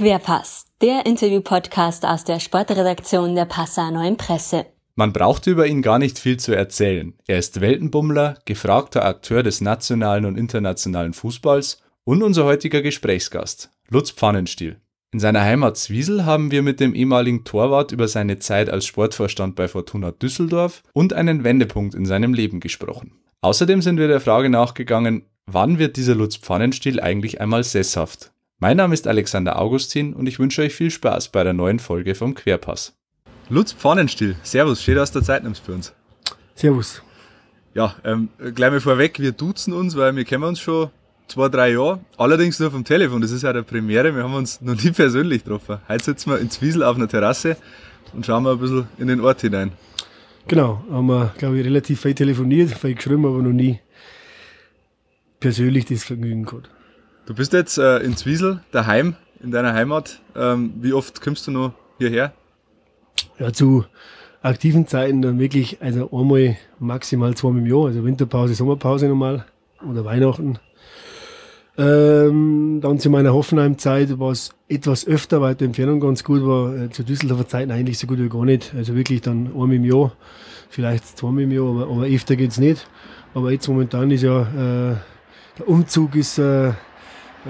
Querpass, der Interview-Podcast aus der Sportredaktion der Passauer Neuen Presse. Man braucht über ihn gar nicht viel zu erzählen. Er ist Weltenbummler, gefragter Akteur des nationalen und internationalen Fußballs und unser heutiger Gesprächsgast, Lutz Pfannenstiel. In seiner Heimat Zwiesel haben wir mit dem ehemaligen Torwart über seine Zeit als Sportvorstand bei Fortuna Düsseldorf und einen Wendepunkt in seinem Leben gesprochen. Außerdem sind wir der Frage nachgegangen, wann wird dieser Lutz Pfannenstiel eigentlich einmal sesshaft? Mein Name ist Alexander Augustin und ich wünsche euch viel Spaß bei der neuen Folge vom Querpass. Lutz Pfannenstiel, Servus, steht aus der Zeit nimmst für uns. Servus. Ja, ähm, gleich mal vorweg, wir duzen uns, weil wir kennen uns schon zwei, drei Jahre. Allerdings nur vom Telefon. Das ist ja der Premiere. Wir haben uns noch nie persönlich getroffen. Heute sitzen wir in Zwiesel auf einer Terrasse und schauen mal ein bisschen in den Ort hinein. Genau, haben wir, glaube ich, relativ viel telefoniert, viel geschrieben, aber noch nie persönlich das Vergnügen gehabt. Du bist jetzt äh, in Zwiesel, daheim, in deiner Heimat. Ähm, wie oft kommst du noch hierher? Ja, zu aktiven Zeiten dann wirklich, also einmal maximal zweimal im Jahr, also Winterpause, Sommerpause normal oder Weihnachten ähm, dann zu meiner Hoffenheim-Zeit war es etwas öfter, weil die Entfernung ganz gut war. Äh, zu Düsseldorfer Zeiten eigentlich so gut wie gar nicht. Also wirklich dann einmal im Jahr, vielleicht zweimal im Jahr, aber, aber öfter geht's nicht. Aber jetzt momentan ist ja, äh, der Umzug ist äh,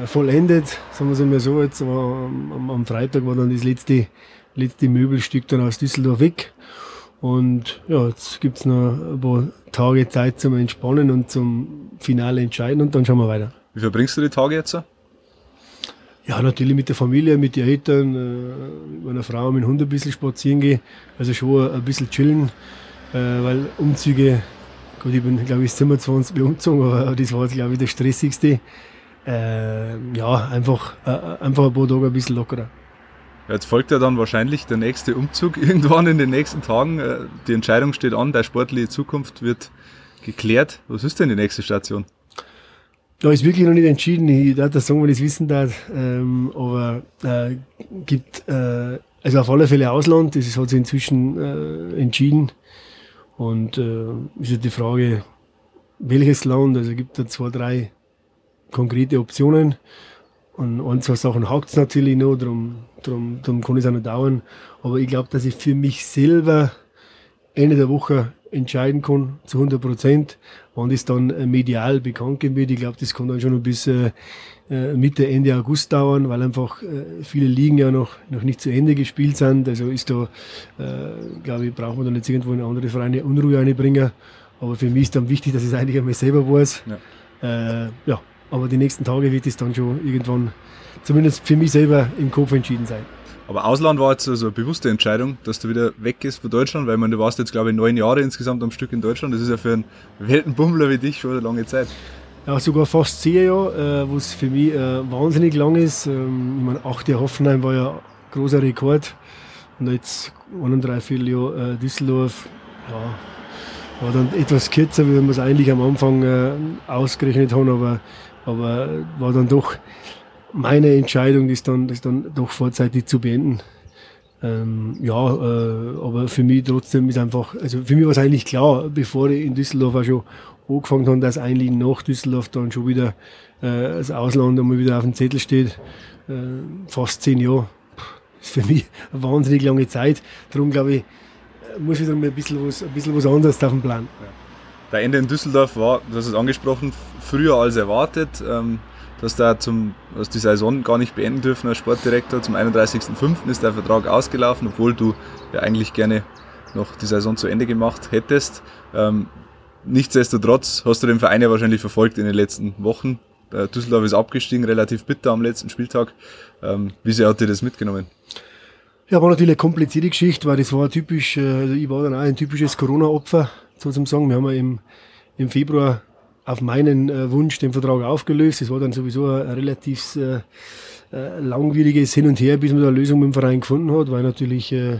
vollendet, sagen wir es mal so. Jetzt war, am, am, Freitag war dann das letzte, letzte Möbelstück dann aus Düsseldorf weg. Und ja, jetzt gibt's noch ein paar Tage Zeit zum Entspannen und zum Finale entscheiden und dann schauen wir weiter. Wie verbringst du die Tage jetzt? Ja, natürlich mit der Familie, mit den Eltern, äh, mit meiner Frau, mit dem Hund ein bisschen spazieren gehen. Also schon ein bisschen chillen, äh, weil Umzüge, gut, ich bin, glaube ich, 27 Mal umgezogen, aber das war, glaube ich, der stressigste. Äh, ja, einfach, äh, einfach ein paar Tage ein bisschen lockerer. Jetzt folgt ja dann wahrscheinlich der nächste Umzug irgendwann in den nächsten Tagen. Äh, die Entscheidung steht an, deine sportliche Zukunft wird geklärt. Was ist denn die nächste Station? Da ist wirklich noch nicht entschieden. Ich darf das sagen, wenn ich es wissen darf. Ähm, aber äh, gibt äh, also auf alle Fälle Ausland. Das hat sich inzwischen äh, entschieden. Und äh, ist ja die Frage, welches Land. Also gibt da zwei, drei konkrete Optionen. Und ein, zwei Sachen hakt es natürlich noch, darum, darum, darum kann es auch noch dauern. Aber ich glaube, dass ich für mich selber Ende der Woche entscheiden kann, zu 100 Prozent. Wann das dann äh, medial bekannt geben wird, ich glaube, das kann dann schon bis äh, äh, Mitte, Ende August dauern, weil einfach äh, viele Ligen ja noch, noch nicht zu Ende gespielt sind. Also ist da, äh, glaube ich, braucht man dann jetzt irgendwo in andere Vereine Unruhe einbringen. Aber für mich ist dann wichtig, dass ich es eigentlich einmal selber weiß. Ja. Ja, aber die nächsten Tage wird es dann schon irgendwann, zumindest für mich selber, im Kopf entschieden sein. Aber Ausland war jetzt so also eine bewusste Entscheidung, dass du wieder weggehst von Deutschland, weil man, du warst jetzt, glaube ich, neun Jahre insgesamt am Stück in Deutschland. Das ist ja für einen Weltenbummler wie dich schon eine lange Zeit. Ja, sogar fast zehn Jahre, äh, was für mich äh, wahnsinnig lang ist. Ähm, ich meine, acht Jahre Hoffenheim war ja ein großer Rekord. Und jetzt eineinhalb Jahre äh, Düsseldorf, ja, war dann etwas kürzer, wie wir es eigentlich am Anfang äh, ausgerechnet haben, aber, aber war dann doch meine Entscheidung, das dann, das dann doch vorzeitig zu beenden. Ähm, ja, äh, aber für mich trotzdem ist einfach, also für mich war es eigentlich klar, bevor ich in Düsseldorf auch schon angefangen habe, dass eigentlich nach Düsseldorf dann schon wieder äh, das Ausland einmal wieder auf dem Zettel steht. Äh, fast zehn Jahre. Ist für mich eine wahnsinnig lange Zeit. Darum glaube ich, muss wieder mal ein bisschen was, ein bisschen was anderes auf dem Plan. Ja. Der Ende in Düsseldorf war, du hast es angesprochen, früher als erwartet. Ähm, dass da zum, dass die Saison gar nicht beenden dürfen als Sportdirektor. Zum 31.05. ist der Vertrag ausgelaufen, obwohl du ja eigentlich gerne noch die Saison zu Ende gemacht hättest. Ähm, nichtsdestotrotz hast du den Verein ja wahrscheinlich verfolgt in den letzten Wochen. Düsseldorf ist abgestiegen, relativ bitter am letzten Spieltag. Ähm, wie sehr hat dir das mitgenommen? Ja, war natürlich eine komplizierte Geschichte, weil das war typisch, äh, also ich war dann auch ein typisches Corona-Opfer, sozusagen. Wir haben ja im, im Februar auf meinen äh, Wunsch den Vertrag aufgelöst. Es war dann sowieso ein, relativ äh, äh, langwieriges Hin und Her, bis man da eine Lösung mit dem Verein gefunden hat, weil natürlich äh,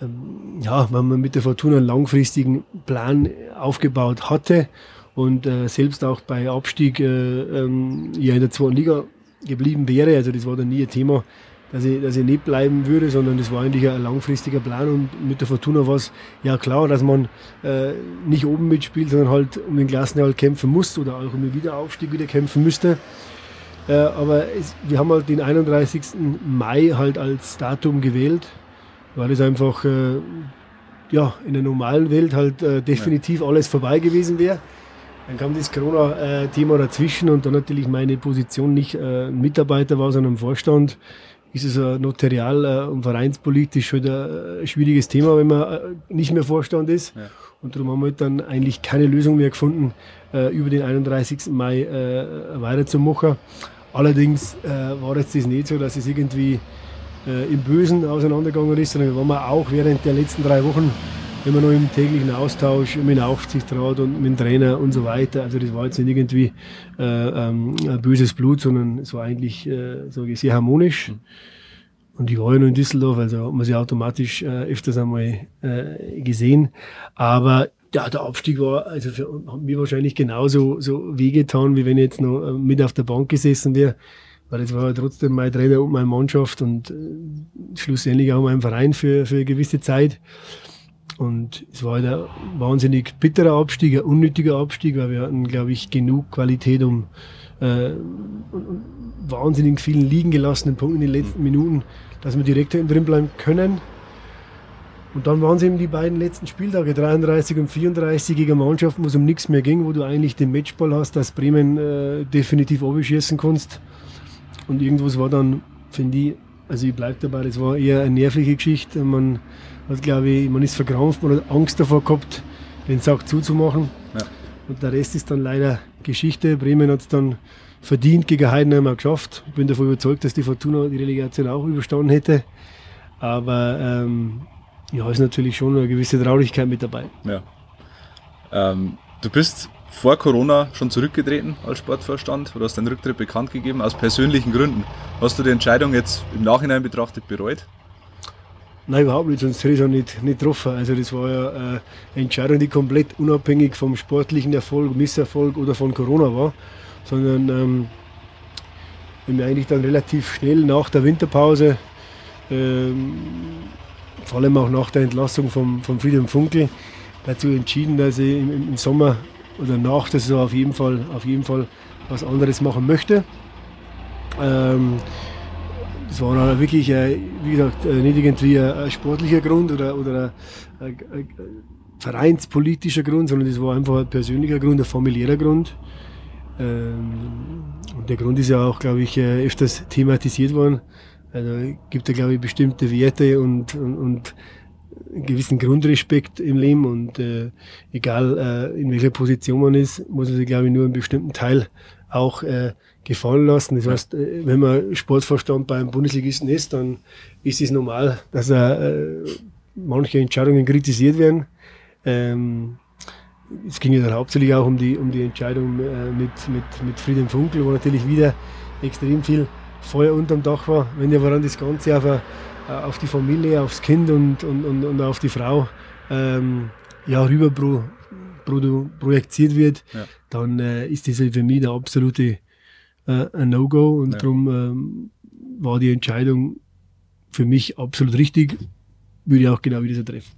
ähm, ja, wenn man mit der Fortuna einen langfristigen Plan aufgebaut hatte und äh, selbst auch bei Abstieg äh, ähm, ja in der zweiten Liga geblieben wäre, also das war dann nie ein Thema, dass ich, dass ich nicht bleiben würde, sondern das war eigentlich ein langfristiger Plan und mit der Fortuna war es ja klar, dass man äh, nicht oben mitspielt, sondern halt um den Klassenerhalt kämpfen muss oder auch um den Wiederaufstieg wieder kämpfen müsste. Äh, aber es, wir haben halt den 31. Mai halt als Datum gewählt, weil es einfach äh, ja, in der normalen Welt halt äh, definitiv ja. alles vorbei gewesen wäre. Dann kam das Corona-Thema dazwischen und dann natürlich meine Position nicht äh, Mitarbeiter war, sondern im Vorstand. Ist es ein notarial äh, und vereinspolitisch schon ein schwieriges Thema, wenn man äh, nicht mehr Vorstand ist. Ja. Und darum haben wir dann eigentlich keine Lösung mehr gefunden, äh, über den 31. Mai äh, weiterzumachen. Allerdings äh, war jetzt das nicht so, dass es irgendwie äh, im Bösen auseinandergegangen ist, sondern wir waren auch während der letzten drei Wochen immer noch im täglichen Austausch mit dem Aufsichtsrat und mit dem Trainer und so weiter. Also das war jetzt nicht irgendwie äh, ähm, böses Blut, sondern es war eigentlich äh, sage ich, sehr harmonisch. Mhm. Und ich war ja noch in Düsseldorf, also hat man sie automatisch äh, öfters einmal äh, gesehen. Aber ja, der Abstieg war also für mir wahrscheinlich genauso so wehgetan, wie wenn ich jetzt noch äh, mit auf der Bank gesessen wäre. Weil es war ja trotzdem mein Trainer und meine Mannschaft und äh, schlussendlich auch mein Verein für, für eine gewisse Zeit. Und es war halt ein wahnsinnig bitterer Abstieg, ein unnötiger Abstieg, weil wir hatten, glaube ich, genug Qualität, um äh, wahnsinnig vielen liegen gelassenen Punkten in den letzten Minuten, dass wir direkt drin bleiben können. Und dann waren es eben die beiden letzten Spieltage, 33 und 34 gegen Mannschaften, wo es um nichts mehr ging, wo du eigentlich den Matchball hast, dass Bremen äh, definitiv abschießen kannst. Und irgendwas war dann, finde ich, also ich bleibe dabei, das war eher eine nervliche Geschichte. Man hat, glaube ich, man ist verkrampft, man hat Angst davor gehabt, den Sack zuzumachen. Ja. Und der Rest ist dann leider Geschichte. Bremen hat es dann verdient gegen Heidenheim geschafft. Ich bin davon überzeugt, dass die Fortuna die Relegation auch überstanden hätte. Aber ähm, ja, ist natürlich schon eine gewisse Traurigkeit mit dabei. Ja. Ähm, du bist vor Corona schon zurückgetreten als Sportvorstand oder hast deinen Rücktritt bekannt gegeben, aus persönlichen Gründen. Hast du die Entscheidung jetzt im Nachhinein betrachtet bereut? Nein, überhaupt nicht, sonst hätte ich es auch nicht, getroffen. Also das war ja äh, eine Entscheidung, die komplett unabhängig vom sportlichen Erfolg, Misserfolg oder von Corona war, sondern ähm, wir haben eigentlich dann relativ schnell nach der Winterpause ähm, vor allem auch nach der Entlassung von vom Friedhelm Funkel dazu entschieden, dass ich im, im, Sommer oder nach der Saison auf jeden Fall, auf jeden Fall was anderes machen möchte. Ähm, das war dann wirklich, äh, wie gesagt, äh, nicht irgendwie ein, sportlicher Grund oder, oder ein, ein, ein, vereinspolitischer Grund, sondern das war einfach ein persönlicher Grund, ein familiärer Grund. Ähm, und der Grund ist ja auch, glaube ich, äh, öfters thematisiert worden. Also gibt ja, glaube ich, bestimmte Werte und, und, und einen gewissen Grundrespekt im Leben und äh, egal äh, in welcher Position man ist, muss man sich, glaube ich, nur einen bestimmten Teil auch äh, gefallen lassen. Das heißt, äh, wenn man Sportvorstand beim Bundesligisten ist, dann ist es normal, dass er, äh, manche Entscheidungen kritisiert werden. Ähm, es ging ja dann hauptsächlich auch um die, um die Entscheidung äh, mit, mit, mit Frieden Funkel, wo natürlich wieder extrem viel Feuer unterm Dach war. Wenn ja dann das Ganze auf, eine, äh, auf die Familie, aufs Kind und, und, und, und auf die Frau ähm, ja, rüber pro, pro, projiziert wird, ja. dann äh, ist das für mich der absolute äh, No-Go und ja. darum ähm, war die Entscheidung für mich absolut richtig, würde ich auch genau wieder so treffen.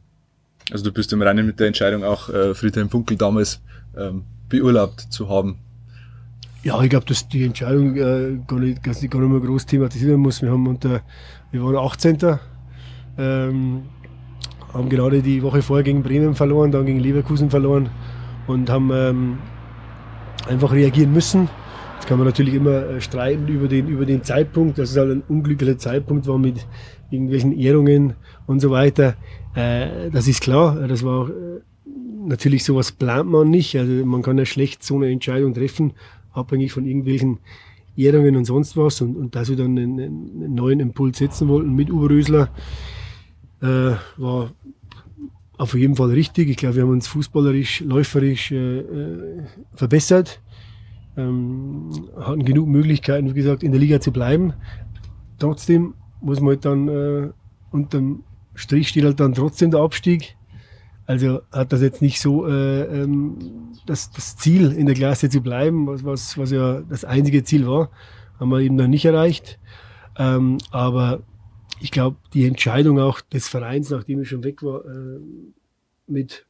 Also du bist im Reinen mit der Entscheidung auch äh, Friedhelm Funkel damals ähm, beurlaubt zu haben. Ja, ich glaube, dass die Entscheidung äh, gar, nicht, gar, nicht, mehr groß thematisiert werden muss. Wir, haben unter, wir waren 18. Ähm, haben gerade die Woche vorher gegen Bremen verloren, dann gegen Leverkusen verloren und haben ähm, einfach reagieren müssen. Jetzt kann man natürlich immer äh, streiten über den, über den Zeitpunkt, dass es halt ein unglücklicher Zeitpunkt war mit irgendwelchen Ehrungen und so weiter. Äh, das ist klar, das war auch, äh, natürlich sowas plant man nicht. Also man kann ja schlecht so eine Entscheidung treffen abhängig von irgendwelchen Ehrungen und sonst was. Und, und dass wir dann einen, einen neuen Impuls setzen wollten mit Uberösler, äh, war auf jeden Fall richtig. Ich glaube, wir haben uns fußballerisch, läuferisch äh, äh, verbessert. Ähm, hatten genug Möglichkeiten, wie gesagt, in der Liga zu bleiben. Trotzdem muss man halt dann äh, unterm Strich steht halt dann trotzdem der Abstieg. Also hat das jetzt nicht so äh, ähm, das, das Ziel in der Klasse zu bleiben, was, was, was ja das einzige Ziel war, haben wir eben noch nicht erreicht. Ähm, aber ich glaube, die Entscheidung auch des Vereins, nachdem ich schon weg war, äh, mit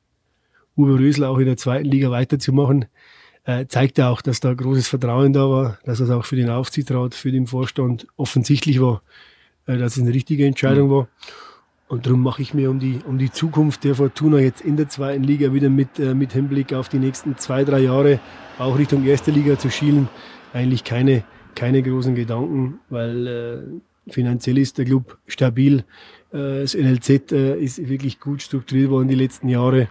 Uwe Rösler auch in der zweiten Liga weiterzumachen, äh, zeigt ja auch, dass da großes Vertrauen da war, dass es auch für den Aufsichtsrat, für den Vorstand offensichtlich war, äh, dass es eine richtige Entscheidung mhm. war. Und darum mache ich mir um die, um die Zukunft der Fortuna jetzt in der zweiten Liga wieder mit, äh, mit Hinblick auf die nächsten zwei, drei Jahre auch Richtung erste Liga zu schielen, eigentlich keine, keine großen Gedanken, weil äh, finanziell ist der Club stabil. Äh, das NLZ äh, ist wirklich gut strukturiert worden die letzten Jahre.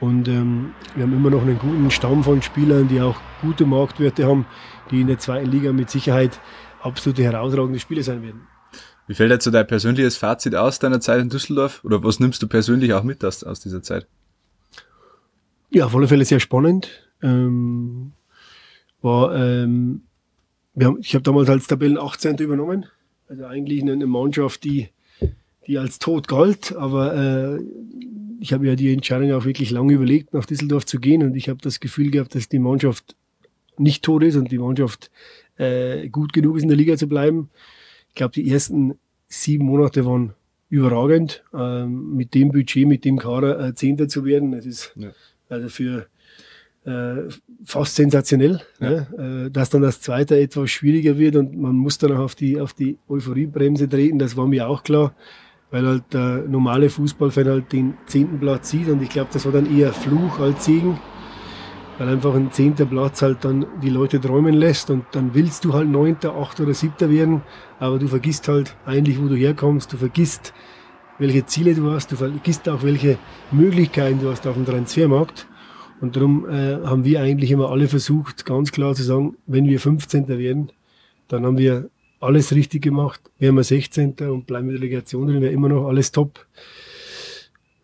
Und ähm, wir haben immer noch einen guten Stamm von Spielern, die auch gute Marktwerte haben, die in der zweiten Liga mit Sicherheit absolute herausragende Spieler sein werden. Wie fällt jetzt so dein persönliches Fazit aus deiner Zeit in Düsseldorf? Oder was nimmst du persönlich auch mit aus, aus dieser Zeit? Ja, auf alle Fälle sehr spannend. Ähm, war, ähm, wir haben, ich habe damals als Tabellen 18. übernommen. Also eigentlich eine Mannschaft, die, die als tot galt. Aber äh, ich habe ja die Entscheidung auch wirklich lange überlegt, nach Düsseldorf zu gehen. Und ich habe das Gefühl gehabt, dass die Mannschaft nicht tot ist und die Mannschaft äh, gut genug ist, in der Liga zu bleiben. Ich glaube, die ersten sieben Monate waren überragend. Ähm, mit dem Budget, mit dem Kader äh, Zehnter zu werden, das ist ja. also für äh, fast sensationell. Ja. Ne? Äh, dass dann das zweite etwas schwieriger wird und man muss dann auch auf die, auf die Euphoriebremse treten, das war mir auch klar, weil halt der normale Fußballfan halt den zehnten Platz sieht und ich glaube, das war dann eher Fluch als Segen weil einfach ein zehnter Platz halt dann die Leute träumen lässt und dann willst du halt neunter, achter oder siebter werden, aber du vergisst halt eigentlich, wo du herkommst, du vergisst, welche Ziele du hast, du vergisst auch, welche Möglichkeiten du hast auf dem Transfermarkt. Und darum äh, haben wir eigentlich immer alle versucht, ganz klar zu sagen, wenn wir 15. werden, dann haben wir alles richtig gemacht, wären wir 16. und bleiben wir Delegation drin, wäre immer noch alles top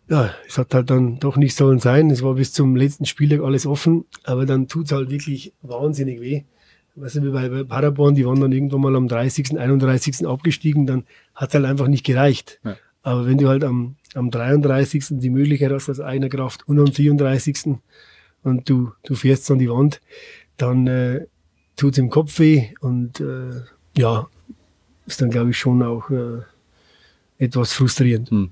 ja, es hat halt dann doch nicht sollen sein. Es war bis zum letzten Spieltag alles offen, aber dann tut's halt wirklich wahnsinnig weh. Weißt du, wie bei Paderborn, die waren dann irgendwann mal am 30., 31. abgestiegen, dann hat's halt einfach nicht gereicht. Ja. Aber wenn du halt am, am 33. die Möglichkeit hast, aus eigener Kraft und am 34. und du, du fährst an die Wand, dann äh, tut's im Kopf weh und äh, ja, ist dann glaube ich schon auch äh, etwas frustrierend. Hm.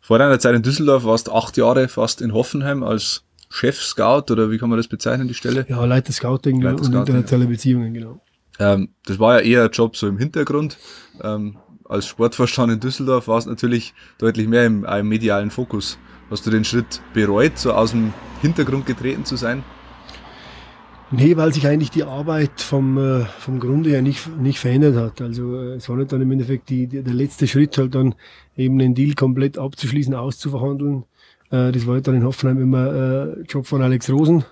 Vor deiner Zeit in Düsseldorf warst du acht Jahre fast in Hoffenheim als Chef-Scout oder wie kann man das bezeichnen, die Stelle? Ja, Leiter Scouting Leiter und Scouting, internationale ja. Beziehungen, genau. Ähm, das war ja eher ein Job so im Hintergrund. Ähm, als Sportvorstand in Düsseldorf war es natürlich deutlich mehr im, im medialen Fokus. Hast du den Schritt bereut, so aus dem Hintergrund getreten zu sein? Nee, weil sich eigentlich die Arbeit vom, äh, vom Grunde her nicht, nicht verändert hat. Also äh, es war nicht dann im Endeffekt die, der letzte Schritt, halt dann eben den Deal komplett abzuschließen, auszuverhandeln. Äh, das war halt dann in Hoffenheim immer Job von Alex Rosen.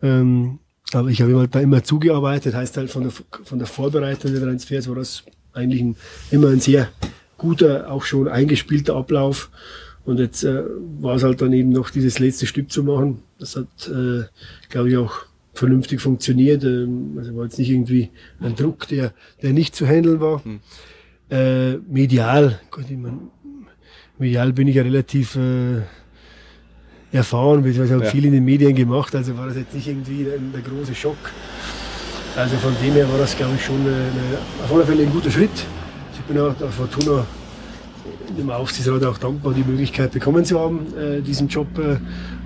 Ähm, aber ich habe halt da immer zugearbeitet, heißt halt von der, von der Vorbereitung der Transfers war das eigentlich ein, immer ein sehr guter, auch schon eingespielter Ablauf. Und jetzt äh, war es halt dann eben noch dieses letzte Stück zu machen. Das hat, äh, glaube ich, auch vernünftig funktioniert. Ähm, also war jetzt nicht irgendwie ein Druck, der, der nicht zu handeln war. Hm. Äh, medial, Gott, ich mein, medial bin ich ja relativ äh, erfahren, beziehungsweise habe ja. viel in den Medien gemacht, also war das jetzt nicht irgendwie ein, der große Schock. Also von dem her war das, glaube ich, schon eine, eine, auf alle Fälle ein guter Schritt. Ich bin auch der Fortuna dem Aufsichtsrat auch dankbar, die Möglichkeit bekommen zu haben, äh, diesen Job äh,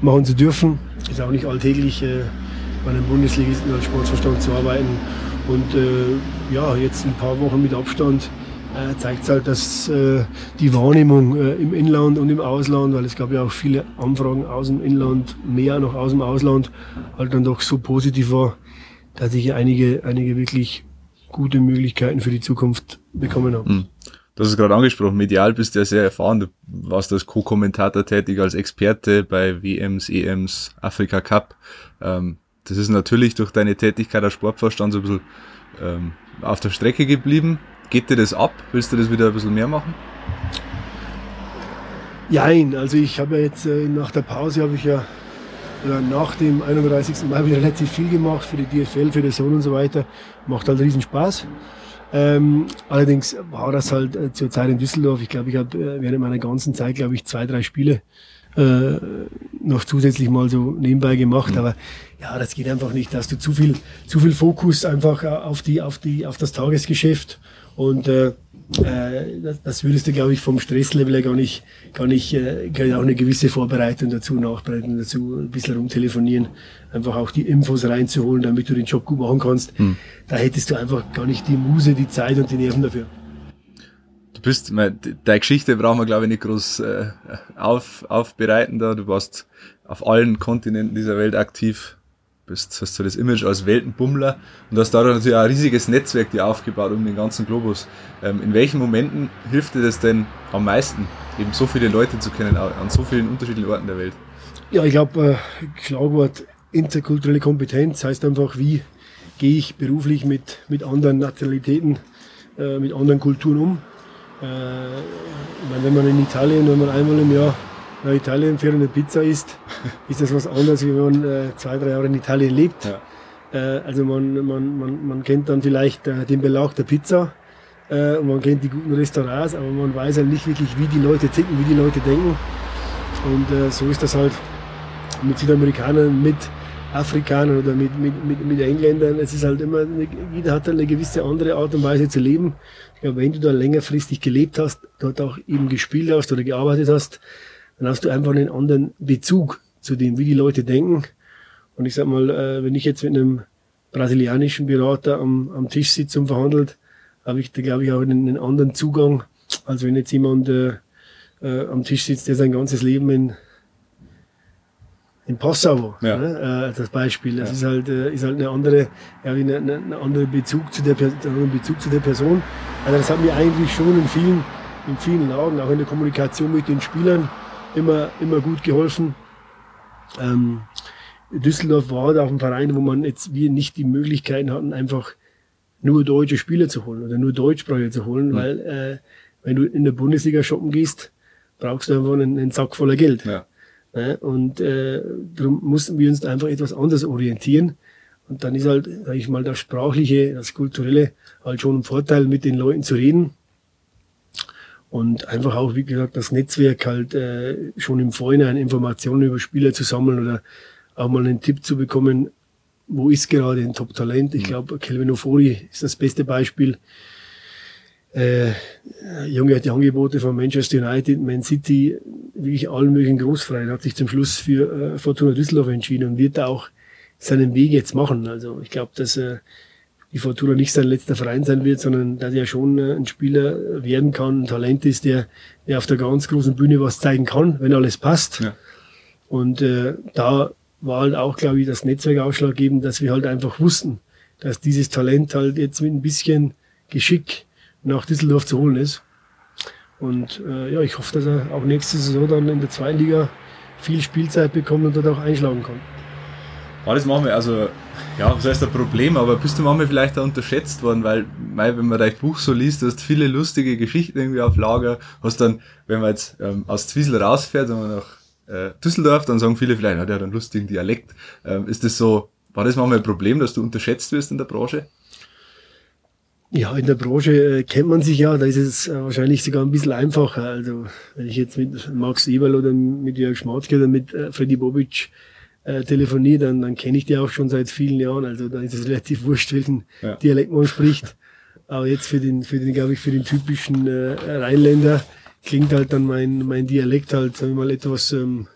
machen zu dürfen. Ist auch nicht alltäglich. Äh, bei einem Bundesligisten als Sportverstand zu arbeiten. Und äh, ja, jetzt ein paar Wochen mit Abstand äh, zeigt es halt, dass äh, die Wahrnehmung äh, im Inland und im Ausland, weil es gab ja auch viele Anfragen aus dem Inland, mehr noch aus dem Ausland, halt dann doch so positiv war, dass ich einige, einige wirklich gute Möglichkeiten für die Zukunft bekommen habe. Mhm. Du hast es gerade angesprochen, medial bist du ja sehr erfahren. Du warst als Co-Kommentator tätig, als Experte bei WMs, EMs, Afrika Cup. Ähm, das ist natürlich durch deine Tätigkeit als Sportvorstand so ein bisschen ähm, auf der Strecke geblieben. Geht dir das ab? Willst du das wieder ein bisschen mehr machen? Nein, also ich habe ja jetzt äh, nach der Pause habe ich ja oder nach dem 31. Mai wieder relativ viel gemacht für die DFL, für die Sohn und so weiter. Macht halt riesen Spaß. Ähm, allerdings war das halt äh, zur Zeit in Düsseldorf. Ich glaube, ich habe äh, während meiner ganzen Zeit, glaube ich, zwei, drei Spiele äh, noch zusätzlich mal so nebenbei gemacht. Mhm. Aber ja, das geht einfach nicht. Da hast du zu viel, zu viel Fokus einfach auf die, auf die, auf das Tagesgeschäft. Und äh, äh, das, das würdest du, glaube ich, vom Stresslevel her gar nicht, gar nicht, äh, auch eine gewisse Vorbereitung dazu, Nachbereitung dazu, ein bisschen rumtelefonieren, einfach auch die Infos reinzuholen, damit du den Job gut machen kannst. Hm. Da hättest du einfach gar nicht die Muse, die Zeit und die Nerven dafür. Du bist, deine Geschichte brauchen wir, glaube ich, nicht groß äh, auf, aufbereiten da. Du warst auf allen Kontinenten dieser Welt aktiv bist, hast du das Image als Weltenbummler und hast dadurch natürlich auch ein riesiges Netzwerk dir aufgebaut um den ganzen Globus. Ähm, in welchen Momenten hilft dir das denn am meisten, eben so viele Leute zu kennen an so vielen unterschiedlichen Orten der Welt? Ja, ich glaube, äh, Schlagwort interkulturelle Kompetenz heißt einfach, wie gehe ich beruflich mit, mit anderen Nationalitäten, äh, mit anderen Kulturen um. Äh, ich meine, wenn man in Italien, wenn man einmal im Jahr nach Italien fährt und eine Pizza isst, ist das was anderes, wie wenn man äh, zwei, drei Jahre in Italien lebt. Ja. Äh, also man, man, man, man kennt dann vielleicht äh, den Belag der Pizza äh, und man kennt die guten Restaurants, aber man weiß halt nicht wirklich, wie die Leute ticken, wie die Leute denken. Und äh, so ist das halt mit Südamerikanern, mit Afrikanern oder mit, mit, mit, mit Engländern. Es ist halt immer, eine, jeder hat eine gewisse andere Art und Weise zu leben. Ja, wenn du da längerfristig gelebt hast, dort auch eben gespielt hast oder gearbeitet hast, dann hast du einfach einen anderen Bezug zu dem, wie die Leute denken. Und ich sag mal, äh, wenn ich jetzt mit einem brasilianischen Berater am, am Tisch sitze und verhandelt, habe ich da, glaube ich, auch einen, einen, anderen Zugang, als wenn jetzt jemand äh, äh, am Tisch sitzt, der sein ganzes Leben in, in Passau war. Ja. Ne? Äh, das Beispiel. Das ja. ist halt, äh, ist halt eine andere, ja, eine, eine, eine andere Bezug zu der, einen Bezug zu der Person. Also das hat mir eigentlich schon in vielen, in vielen Lagen, auch in der Kommunikation mit den Spielern, immer, immer gut geholfen. Ähm, Düsseldorf war halt auch ein Verein, wo man jetzt wir nicht die Möglichkeiten hatten, einfach nur deutsche Spieler zu holen oder nur Deutschsprachige zu holen, mhm. weil äh, wenn du in der Bundesliga shoppen gehst, brauchst du einfach einen, einen Sack voller Geld. Ja. Ja, und äh, darum mussten wir uns einfach etwas anders orientieren. Und dann ist halt, sag ich mal, das Sprachliche, das Kulturelle halt schon ein Vorteil, mit den Leuten zu reden und einfach auch, wie gesagt, das Netzwerk halt äh, schon im Vorhinein Informationen über Spieler zu sammeln oder auch mal einen Tipp zu bekommen, wo ist gerade ein Top-Talent. Ich mhm. glaube, Kelvin Ofori ist das beste Beispiel. Äh, Junge hat die Angebote von Manchester United, Man City, wirklich allen möglichen Großfreien, hat sich zum Schluss für äh, Fortuna Düsseldorf entschieden und wird da auch seinen Weg jetzt machen. Also ich glaube, dass äh, die Fortuna nicht sein letzter Verein sein wird, sondern dass er schon äh, ein Spieler werden kann, ein Talent ist, der, der auf der ganz großen Bühne was zeigen kann, wenn alles passt. Ja. Und äh, da war halt auch, glaube ich, das Netzwerk ausschlaggebend, dass wir halt einfach wussten, dass dieses Talent halt jetzt mit ein bisschen Geschick nach Düsseldorf zu holen ist. Und äh, ja, ich hoffe, dass er auch nächste Saison dann in der zweiten Liga viel Spielzeit bekommt und dort auch einschlagen kann. Das machen wir. Also, ja, was heißt ein Problem, aber bist du manchmal vielleicht auch unterschätzt worden, weil, weil wenn man dein Buch so liest, du hast viele lustige Geschichten irgendwie auf Lager, hast dann, wenn man jetzt ähm, aus Zwiesel rausfährt und man nach äh, Düsseldorf, dann sagen viele vielleicht, ja, der hat einen lustigen Dialekt. Ähm, ist das so, war das manchmal ein Problem, dass du unterschätzt wirst in der Branche? Ja, in der Branche äh, kennt man sich ja, da ist es äh, wahrscheinlich sogar ein bisschen einfacher. Also wenn ich jetzt mit Max Eberl oder mit Jörg Schmatzke oder mit äh, Freddy Bobic äh, telefoniere, dann, dann kenne ich die auch schon seit vielen Jahren. Also da ist es relativ wurscht, welchen ja. Dialekt man spricht. Aber jetzt für den, für den, glaube ich, für den typischen äh, Rheinländer klingt halt dann mein, mein Dialekt halt, sagen wir mal, etwas, ähm,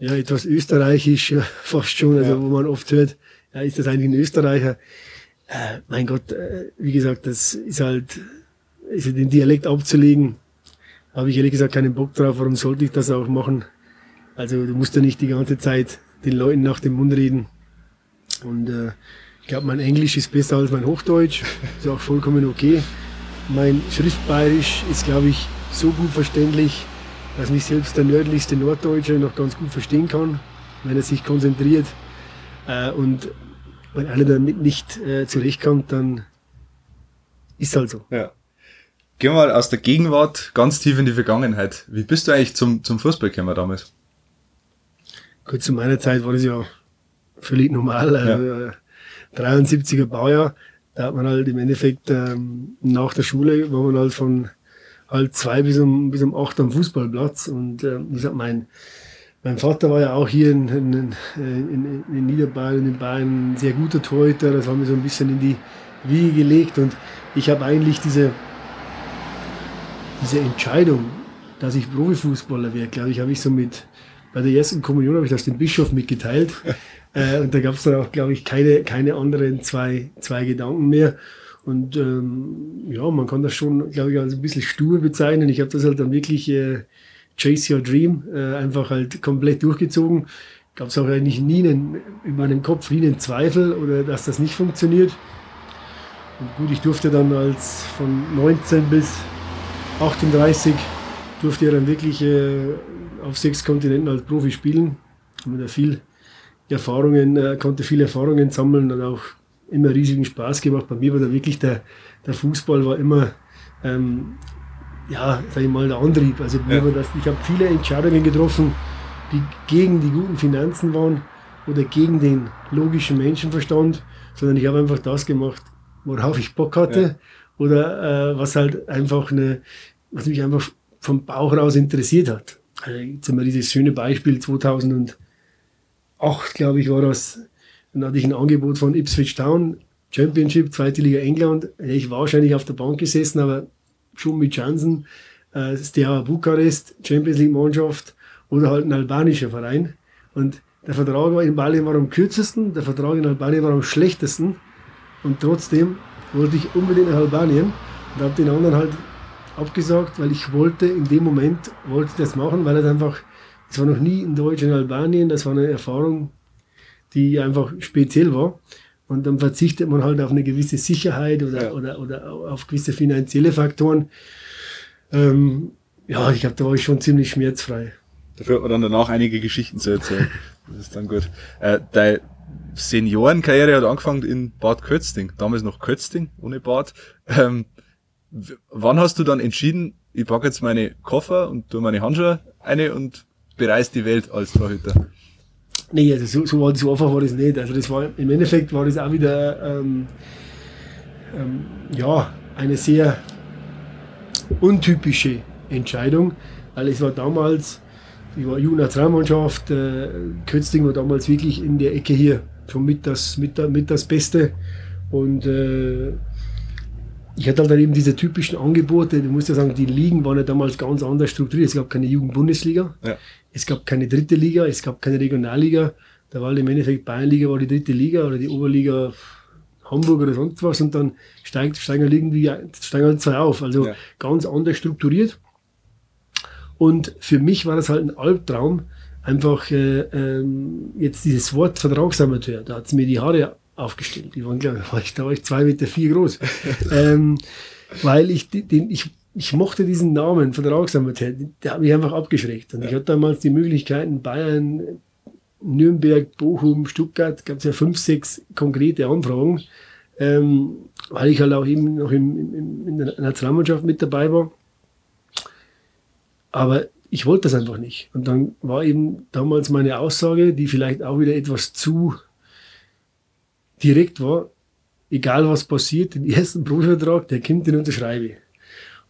ja, etwas österreichisch, ja, fast schon, also ja. wo man oft hört, ja, ist das eigentlich ein Österreicher? Äh, mein Gott, äh, wie gesagt, das ist halt, ist den Dialekt abzulegen, habe ich ehrlich gesagt keinen Bock drauf. Warum sollte ich das auch machen? Also du musst ja nicht die ganze Zeit den Leuten nach dem Mund reden. Und äh, ich glaube, mein Englisch ist besser als mein Hochdeutsch. Ist auch vollkommen okay. Mein Schriftbayerisch ist, glaube ich, so gut verständlich, dass mich selbst der nördlichste Norddeutsche noch ganz gut verstehen kann, wenn er sich konzentriert. Äh, und wenn einer damit nicht äh, zurechtkommt, dann ist halt so. Ja. Gehen wir mal aus der Gegenwart ganz tief in die Vergangenheit. Wie bist du eigentlich zum, zum Fußball gekommen damals? Gut, zu meiner Zeit war das ja völlig normal. Also, 73er äh, Baujahr, da hat man halt im Endeffekt ähm, nach der Schule war man halt von halb zwei bis um, bis um acht am Fußballplatz. Und äh, wie gesagt, mein, mein Vater war ja auch hier in, in, in, in Niederbayern, in Bayern ein sehr guter Torhüter. Das haben wir so ein bisschen in die, Wiege gelegt und ich habe eigentlich diese, diese Entscheidung, dass ich Profifußballer wäre, glaube ich, habe ich so mit, bei der ersten Kommunion habe ich das dem Bischof mitgeteilt. äh, und da gab es dann auch, glaube ich, keine, keine anderen zwei, zwei Gedanken mehr. Und ähm, ja, man kann das schon, glaube ich, als ein bisschen stur bezeichnen. Ich habe das halt dann wirklich äh, Chase Your Dream äh, einfach halt komplett durchgezogen. Gab es auch eigentlich nie einen, in meinem Kopf nie einen Zweifel oder dass das nicht funktioniert. Und gut, ich durfte dann als von 19 bis 38 durfte ich dann wirklich äh, auf sechs Kontinenten als Profi spielen. Haben da viel Erfahrungen, äh, konnte viele Erfahrungen sammeln und auch immer riesigen Spaß gemacht. Bei mir war da wirklich der, der Fußball war immer, ähm, ja, sag ich mal, der Antrieb. Also ja. das, ich habe viele Entscheidungen getroffen, die gegen die guten Finanzen waren oder gegen den logischen Menschenverstand, sondern ich habe einfach das gemacht, worauf ich Bock hatte ja. oder äh, was halt einfach eine, was mich einfach vom Bauch raus interessiert hat. Also jetzt haben wir dieses schöne Beispiel 2008, glaube ich, war das, dann hatte ich ein Angebot von Ipswich Town, Championship, zweite Liga England. Ich war wahrscheinlich auf der Bank gesessen, aber schon mit Chancen. Äh, Steaua Bukarest, Champions League Mannschaft oder halt ein albanischer Verein. Und der Vertrag in Bali war am kürzesten, der Vertrag in Albanien war am schlechtesten. Und trotzdem wollte ich unbedingt nach Albanien und habe den anderen halt abgesagt, weil ich wollte in dem Moment, wollte das machen, weil es einfach, es war noch nie in Deutsch in Albanien, das war eine Erfahrung, die einfach speziell war. Und dann verzichtet man halt auf eine gewisse Sicherheit oder, ja. oder, oder auf gewisse finanzielle Faktoren. Ähm, ja, ich glaube, da war ich schon ziemlich schmerzfrei. Dafür hat man dann danach einige Geschichten zu erzählen. Das ist dann gut. Äh, deine Seniorenkarriere hat angefangen in Bad Kötzting. Damals noch Kötzting, ohne Bad. Ähm, wann hast du dann entschieden, ich packe jetzt meine Koffer und tue meine Handschuhe eine und bereise die Welt als Torhüter? Nee, also so, so, war, so einfach war das nicht. Also das war, im Endeffekt war das auch wieder, ähm, ähm, ja, eine sehr untypische Entscheidung, weil es war damals, ich war Jugendnationalmannschaft, äh, Kötzling war damals wirklich in der Ecke hier schon mit das, mit, mit das Beste und äh, ich hatte halt dann eben diese typischen Angebote, du musst ja sagen, die Ligen waren ja damals ganz anders strukturiert. Es gab keine Jugendbundesliga, ja. es gab keine dritte Liga, es gab keine Regionalliga. Da war halt im Endeffekt Bayernliga war die dritte Liga oder die Oberliga Hamburg oder sonst was und dann steigt, steigen halt irgendwie steigen halt zwei auf. Also ja. ganz anders strukturiert. Und für mich war das halt ein Albtraum, einfach äh, ähm, jetzt dieses Wort Vertragsamateur, da hat es mir die Haare aufgestellt. Die waren, glaube ich, da war ich zwei Meter vier groß. ähm, weil ich den, ich, ich mochte diesen Namen Vertragsamateur, der hat mich einfach abgeschreckt. Und ja. ich hatte damals die Möglichkeiten, Bayern, Nürnberg, Bochum, Stuttgart, gab es ja fünf, sechs konkrete Anfragen, ähm, weil ich halt auch eben noch im, im, in der Nationalmannschaft mit dabei war. Aber ich wollte das einfach nicht. Und dann war eben damals meine Aussage, die vielleicht auch wieder etwas zu direkt war, egal was passiert, den ersten Profivertrag, der kommt, den unterschreibe ich.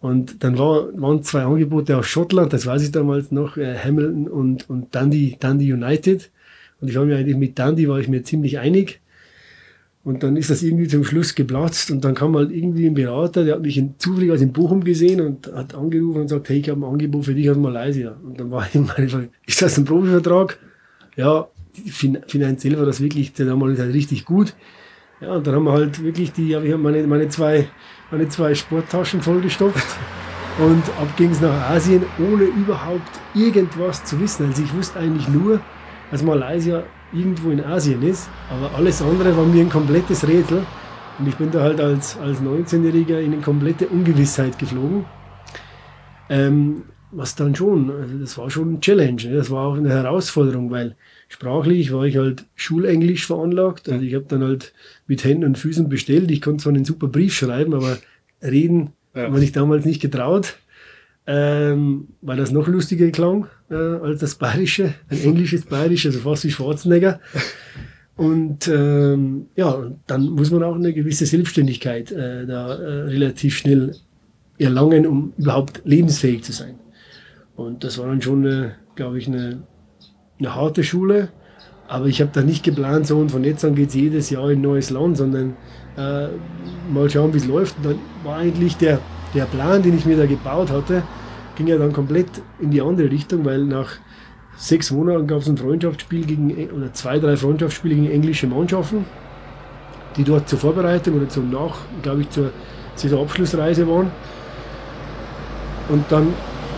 Und dann war, waren zwei Angebote aus Schottland, das weiß ich damals noch, äh, Hamilton und, und Dundee, Dundee United. Und ich war mir eigentlich mit Dundee war ich mir ziemlich einig. Und dann ist das irgendwie zum Schluss geplatzt und dann kam halt irgendwie ein Berater, der hat mich in, zufällig als in Bochum gesehen und hat angerufen und sagt, hey, ich habe ein Angebot für dich aus Malaysia. Und dann war ich meine Frage, ist das ein Profivertrag? Ja, finanziell war das wirklich damals halt richtig gut. Ja, und dann haben wir halt wirklich die, ja, ich habe meine, meine, zwei, meine zwei Sporttaschen vollgestopft und ab ging es nach Asien, ohne überhaupt irgendwas zu wissen. Also ich wusste eigentlich nur, dass Malaysia irgendwo in Asien ist, aber alles andere war mir ein komplettes Rätsel. Und ich bin da halt als, als 19-Jähriger in eine komplette Ungewissheit geflogen. Ähm, was dann schon, also das war schon ein Challenge, ne? das war auch eine Herausforderung, weil sprachlich war ich halt schulenglisch veranlagt. Also ich habe dann halt mit Händen und Füßen bestellt. Ich konnte zwar einen super Brief schreiben, aber reden ja. habe ich damals nicht getraut, ähm, weil das noch lustiger klang äh, als das Bayerische, ein englisches Bayerisch, also fast wie Schwarzenegger. Und ähm, ja, dann muss man auch eine gewisse Selbstständigkeit äh, da äh, relativ schnell erlangen, um überhaupt lebensfähig zu sein. Und das war dann schon, glaube ich, eine eine harte Schule, aber ich habe da nicht geplant, so und von jetzt an geht es jedes Jahr in ein neues Land, sondern äh, mal schauen, wie es läuft. Und dann war eigentlich der, der Plan, den ich mir da gebaut hatte, ging ja dann komplett in die andere Richtung, weil nach sechs Monaten gab es ein Freundschaftsspiel gegen, oder zwei, drei Freundschaftsspiele gegen englische Mannschaften, die dort zur Vorbereitung oder zum Nach, glaube ich, zur Saisonabschlussreise waren. Und dann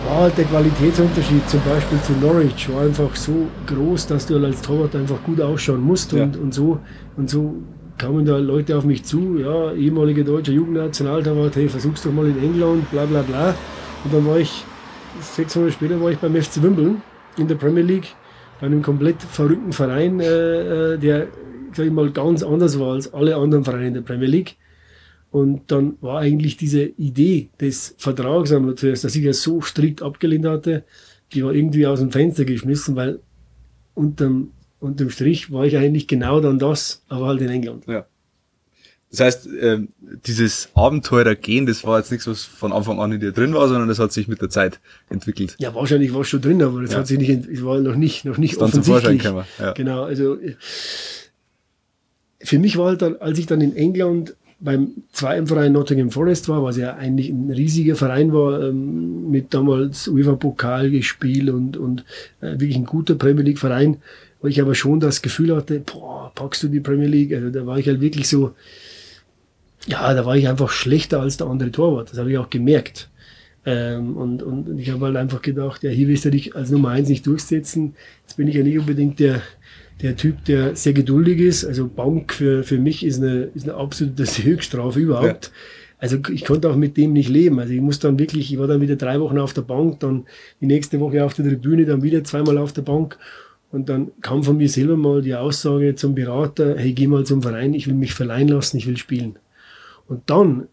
war halt der Qualitätsunterschied zum Beispiel zu Norwich war einfach so groß, dass du als Torwart einfach gut ausschauen musst ja. und, und so und so kamen da Leute auf mich zu, ja, ehemaliger deutscher Jugendnationaltorwart, hey, versuch's doch mal in England, bla bla bla. Und dann war ich, sechs Monate später war ich beim FC Wimbledon in der Premier League, bei einem komplett verrückten Verein, äh, äh der, sag ich mal, ganz anders war als alle anderen Vereine in der Premier League. Und dann war eigentlich diese Idee des Vertrags einmal zuerst, dass ich ja so strikt abgelehnt hatte, die war irgendwie aus dem Fenster geschmissen, weil unterm, unterm Strich war ich eigentlich genau dann das, aber halt in England. Ja. Das heißt, ähm, dieses Abenteurer-Gehen, das war jetzt nichts, was von Anfang an in dir drin war, sondern das hat sich mit der Zeit entwickelt. Ja, wahrscheinlich war es schon drin, aber das ja. hat sich nicht, es war noch nicht, noch nicht dann offensichtlich. Zum ja. Genau, also für mich war halt dann, als ich dann in England beim zweiten Verein Nottingham Forest war, was ja eigentlich ein riesiger Verein war, ähm, mit damals UEFA-Pokal gespielt und, und äh, wirklich ein guter Premier League-Verein, wo ich aber schon das Gefühl hatte, boah, packst du die Premier League? Also da war ich halt wirklich so, ja, da war ich einfach schlechter als der andere Torwart. Das habe ich auch gemerkt. Ähm, und, und ich habe halt einfach gedacht, ja, hier willst du dich als Nummer eins nicht durchsetzen. Jetzt bin ich ja nicht unbedingt der, der Typ, der sehr geduldig ist. Also Bank für, für mich ist eine, ist eine absolute Höchststrafe überhaupt. Ja. Also ich konnte auch mit dem nicht leben. Also ich muss dann wirklich, ich war dann wieder drei Wochen auf der Bank, dann die nächste Woche auf der Tribüne, dann wieder zweimal auf der Bank. Und dann kam von mir selber mal die Aussage zum Berater, hey, geh mal zum Verein, ich will mich verleihen lassen, ich will spielen. Und dann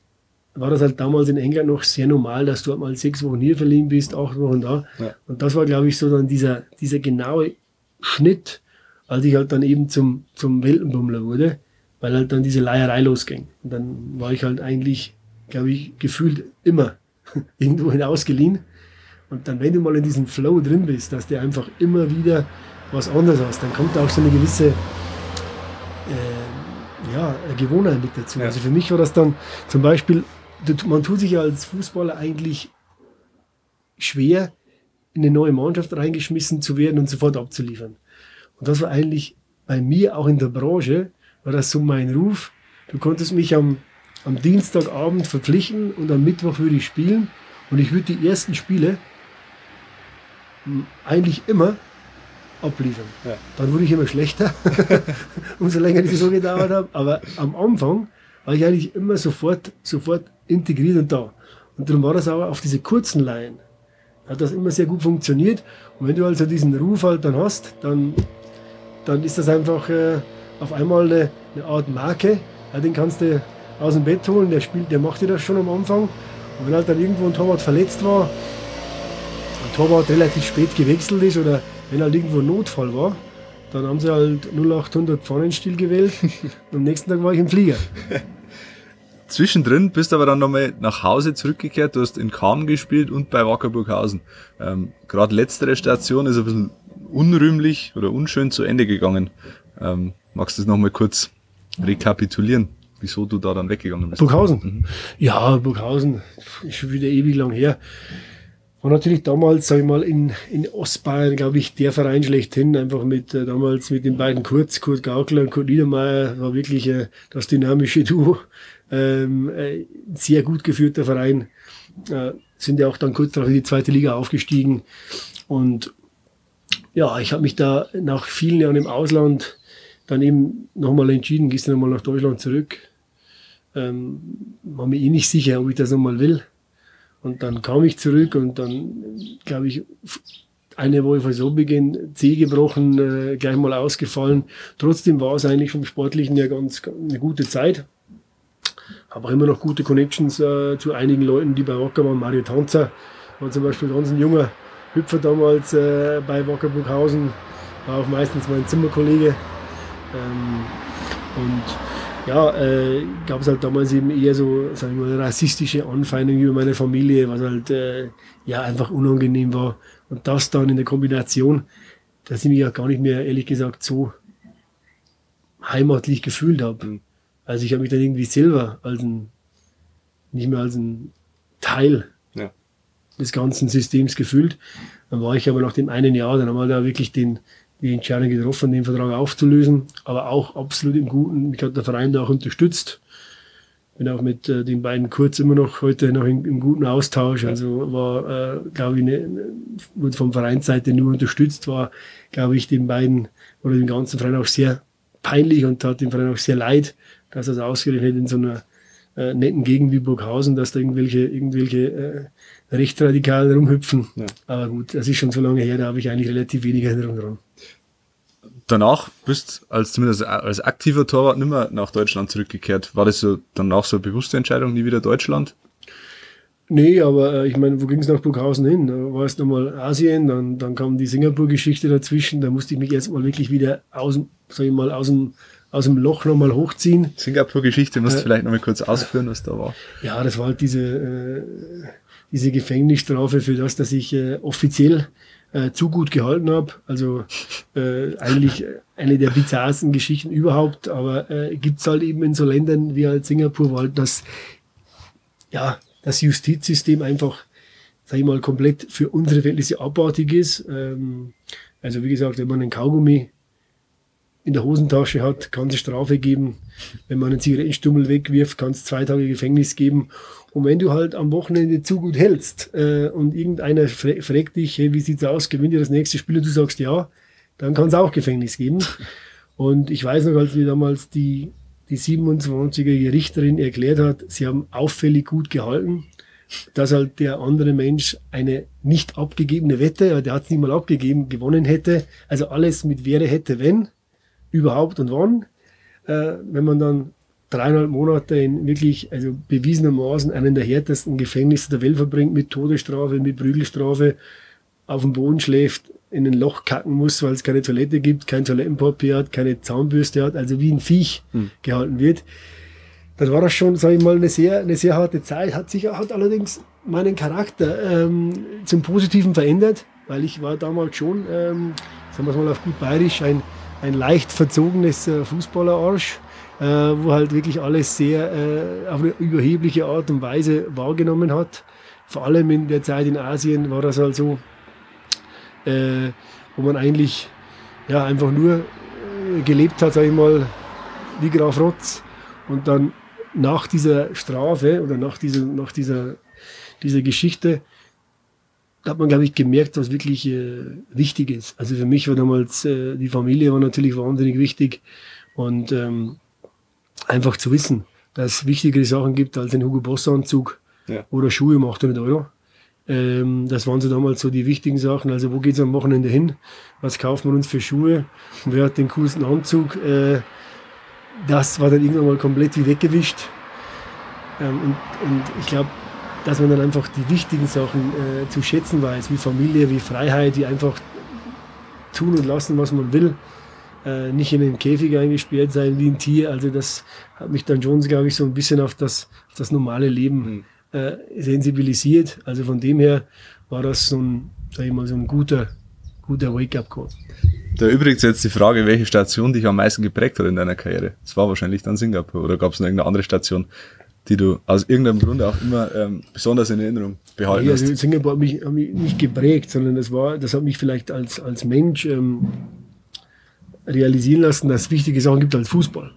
war das halt damals in England noch sehr normal, dass du halt mal sechs Wochen hier verliehen bist, acht Wochen da. Ja. Und das war, glaube ich, so dann dieser, dieser genaue Schnitt, als ich halt dann eben zum, zum Weltenbummler wurde, weil halt dann diese Leierei losging. Und dann war ich halt eigentlich, glaube ich, gefühlt immer irgendwo hinausgeliehen. Und dann, wenn du mal in diesem Flow drin bist, dass der einfach immer wieder was anderes hast, dann kommt auch so eine gewisse äh, ja, Gewohnheit mit dazu. Ja. Also für mich war das dann zum Beispiel, man tut sich ja als Fußballer eigentlich schwer, in eine neue Mannschaft reingeschmissen zu werden und sofort abzuliefern. Und das war eigentlich bei mir auch in der Branche, war das so mein Ruf. Du konntest mich am, am Dienstagabend verpflichten und am Mittwoch würde ich spielen und ich würde die ersten Spiele hm, eigentlich immer abliefern. Ja. Dann wurde ich immer schlechter, umso länger die Saison gedauert hat. Aber am Anfang war ich eigentlich immer sofort, sofort integriert und da. Und darum war das auch auf diese kurzen Laien. Hat das immer sehr gut funktioniert. Und wenn du also diesen Ruf halt dann hast, dann dann ist das einfach äh, auf einmal eine, eine, Art Marke. Ja, den kannst du aus dem Bett holen, der spielt, der macht dir das schon am Anfang. Und wenn halt dann irgendwo ein Torwart verletzt war, ein Torwart relativ spät gewechselt ist oder wenn halt irgendwo ein Notfall war, dann haben sie halt 0800 Pfannenstil gewählt und am nächsten Tag war ich im Flieger. Zwischendrin bist du aber dann nochmal nach Hause zurückgekehrt. Du hast in Kam gespielt und bei Wackerburghausen. Ähm, Gerade letztere Station ist ein bisschen unrühmlich oder unschön zu Ende gegangen. Ähm, magst du das nochmal kurz rekapitulieren, wieso du da dann weggegangen bist? Burghausen? Mhm. Ja, Burghausen ist schon wieder ewig lang her. War natürlich damals, sag ich mal, in, in Ostbayern, glaube ich, der Verein schlechthin, einfach mit äh, damals mit den beiden Kurz, Kurt Gaukler und Kurt Niedermeyer, war wirklich äh, das dynamische Duo. Ähm, äh, sehr gut geführter Verein. Äh, sind ja auch dann kurz darauf in die zweite Liga aufgestiegen. Und ja, ich habe mich da nach vielen Jahren im Ausland dann eben nochmal entschieden, gehst du nochmal nach Deutschland zurück. Ähm, war mir eh nicht sicher, ob ich das nochmal will. Und dann kam ich zurück und dann, glaube ich, eine Woche vor Saisonbeginn C gebrochen, äh, gleich mal ausgefallen. Trotzdem war es eigentlich vom Sportlichen ja ganz, eine gute Zeit. Habe auch immer noch gute Connections äh, zu einigen Leuten, die bei Wacker waren. Mario Tanzer war zum Beispiel ganz ein junger Hüpfer damals äh, bei Wacker Burghausen, war auch meistens mein Zimmerkollege. Ähm, und ja, äh, gab es halt damals eben eher so, sagen wir mal, rassistische Anfeindungen über meine Familie, was halt äh, ja einfach unangenehm war. Und das dann in der Kombination, dass ich mich ja gar nicht mehr, ehrlich gesagt, so heimatlich gefühlt habe. Also ich habe mich dann irgendwie selber als ein, nicht mehr als ein Teil ja. des ganzen Systems gefühlt. Dann war ich aber nach dem einen Jahr, dann haben wir da wirklich den, die Entscheidung getroffen, den Vertrag aufzulösen, aber auch absolut im Guten. Mich hat der Verein da auch unterstützt. Bin auch mit äh, den beiden Kurz immer noch heute noch in, im guten Austausch. Also war, äh, glaube ich, ne, wurde vom Vereinsseite nur unterstützt, war, glaube ich, den beiden oder dem ganzen Verein auch sehr peinlich und tat dem Verein auch sehr leid, dass das ausgerechnet in so einer äh, netten Gegend wie Burghausen, dass da irgendwelche, irgendwelche äh, Rechtsradikalen rumhüpfen. Ja. Aber gut, das ist schon so lange her, da habe ich eigentlich relativ wenig Erinnerung dran danach bist als zumindest als aktiver Torwart nicht mehr nach Deutschland zurückgekehrt. War das so danach so eine bewusste Entscheidung, nie wieder Deutschland? Nee, aber äh, ich meine, wo ging es nach Burghausen hin? Da war es nochmal Asien, dann, dann kam die Singapur-Geschichte dazwischen, da musste ich mich erstmal wirklich wieder aus, sag ich mal, aus dem, aus dem Loch nochmal hochziehen. Singapur-Geschichte, musst du äh, vielleicht nochmal kurz ausführen, was da war. Ja, das war halt diese, äh, diese Gefängnisstrafe für das, dass ich äh, offiziell äh, zu gut gehalten habe. Also äh, eigentlich eine der bizarrsten Geschichten überhaupt, aber äh, gibt halt eben in so Ländern wie halt Singapur, wo halt das, ja, das Justizsystem einfach, sag ich mal, komplett für unsere Verhältnisse abartig ist. Ähm, also wie gesagt, wenn man einen Kaugummi in der Hosentasche hat, kann es Strafe geben. Wenn man einen Zigarettenstummel wegwirft, kann es zwei Tage Gefängnis geben. Und wenn du halt am Wochenende zu gut hältst äh, und irgendeiner fra fragt dich, hey, wie sieht's aus, gewinnt ihr das nächste Spiel und du sagst ja, dann kann es auch Gefängnis geben. Und ich weiß noch, als mir damals die, die 27er Richterin erklärt hat, sie haben auffällig gut gehalten, dass halt der andere Mensch eine nicht abgegebene Wette, der hat es nicht mal abgegeben, gewonnen hätte. Also alles mit wäre, hätte, wenn, überhaupt und wann. Äh, wenn man dann dreieinhalb Monate in wirklich, also bewiesenermaßen einen der härtesten Gefängnisse der Welt verbringt, mit Todesstrafe, mit Prügelstrafe, auf dem Boden schläft, in ein Loch kacken muss, weil es keine Toilette gibt, kein Toilettenpapier hat, keine Zahnbürste hat, also wie ein Viech hm. gehalten wird. Das war das schon, sage ich mal, eine sehr, eine sehr harte Zeit, hat sich hat allerdings meinen Charakter ähm, zum Positiven verändert, weil ich war damals schon, ähm, sagen wir es mal auf gut bayerisch, ein, ein leicht verzogenes äh, Fußballerarsch äh, wo halt wirklich alles sehr äh, auf eine überhebliche Art und Weise wahrgenommen hat. Vor allem in der Zeit in Asien war das halt so, wo man eigentlich ja, einfach nur gelebt hat, sag ich mal, wie Graf Rotz. Und dann nach dieser Strafe oder nach dieser, nach dieser, dieser Geschichte hat man, glaube ich, gemerkt, was wirklich äh, wichtig ist. Also für mich war damals, äh, die Familie war natürlich wahnsinnig wichtig. Und ähm, einfach zu wissen, dass es wichtigere Sachen gibt als ein Hugo Boss Anzug ja. oder Schuhe um 800 Euro. Ähm, das waren so damals so die wichtigen Sachen. Also wo geht's am Wochenende hin? Was kauft man uns für Schuhe? Und wer hat den coolsten Anzug? Äh, das war dann irgendwann mal komplett wie weggewischt. Ähm, und, und ich glaube, dass man dann einfach die wichtigen Sachen äh, zu schätzen weiß, wie Familie, wie Freiheit, wie einfach tun und lassen, was man will äh, nicht in den Käfig eingesperrt sein wie ein Tier. Also das hat mich dann schon, glaube ich, so ein bisschen auf das, auf das normale Leben mhm. äh, sensibilisiert. Also von dem her war das so ein, sag ich mal, so ein guter, guter Wake-up-Call. Da übrigens jetzt die Frage, welche Station dich am meisten geprägt hat in deiner Karriere. Es war wahrscheinlich dann Singapur oder gab es noch irgendeine andere Station, die du aus irgendeinem Grund auch immer ähm, besonders in Erinnerung behalten ja, hast? Also Singapur hat mich, hat mich nicht geprägt, sondern das war, das hat mich vielleicht als, als Mensch ähm, realisieren lassen, dass es wichtige Sachen gibt als Fußball.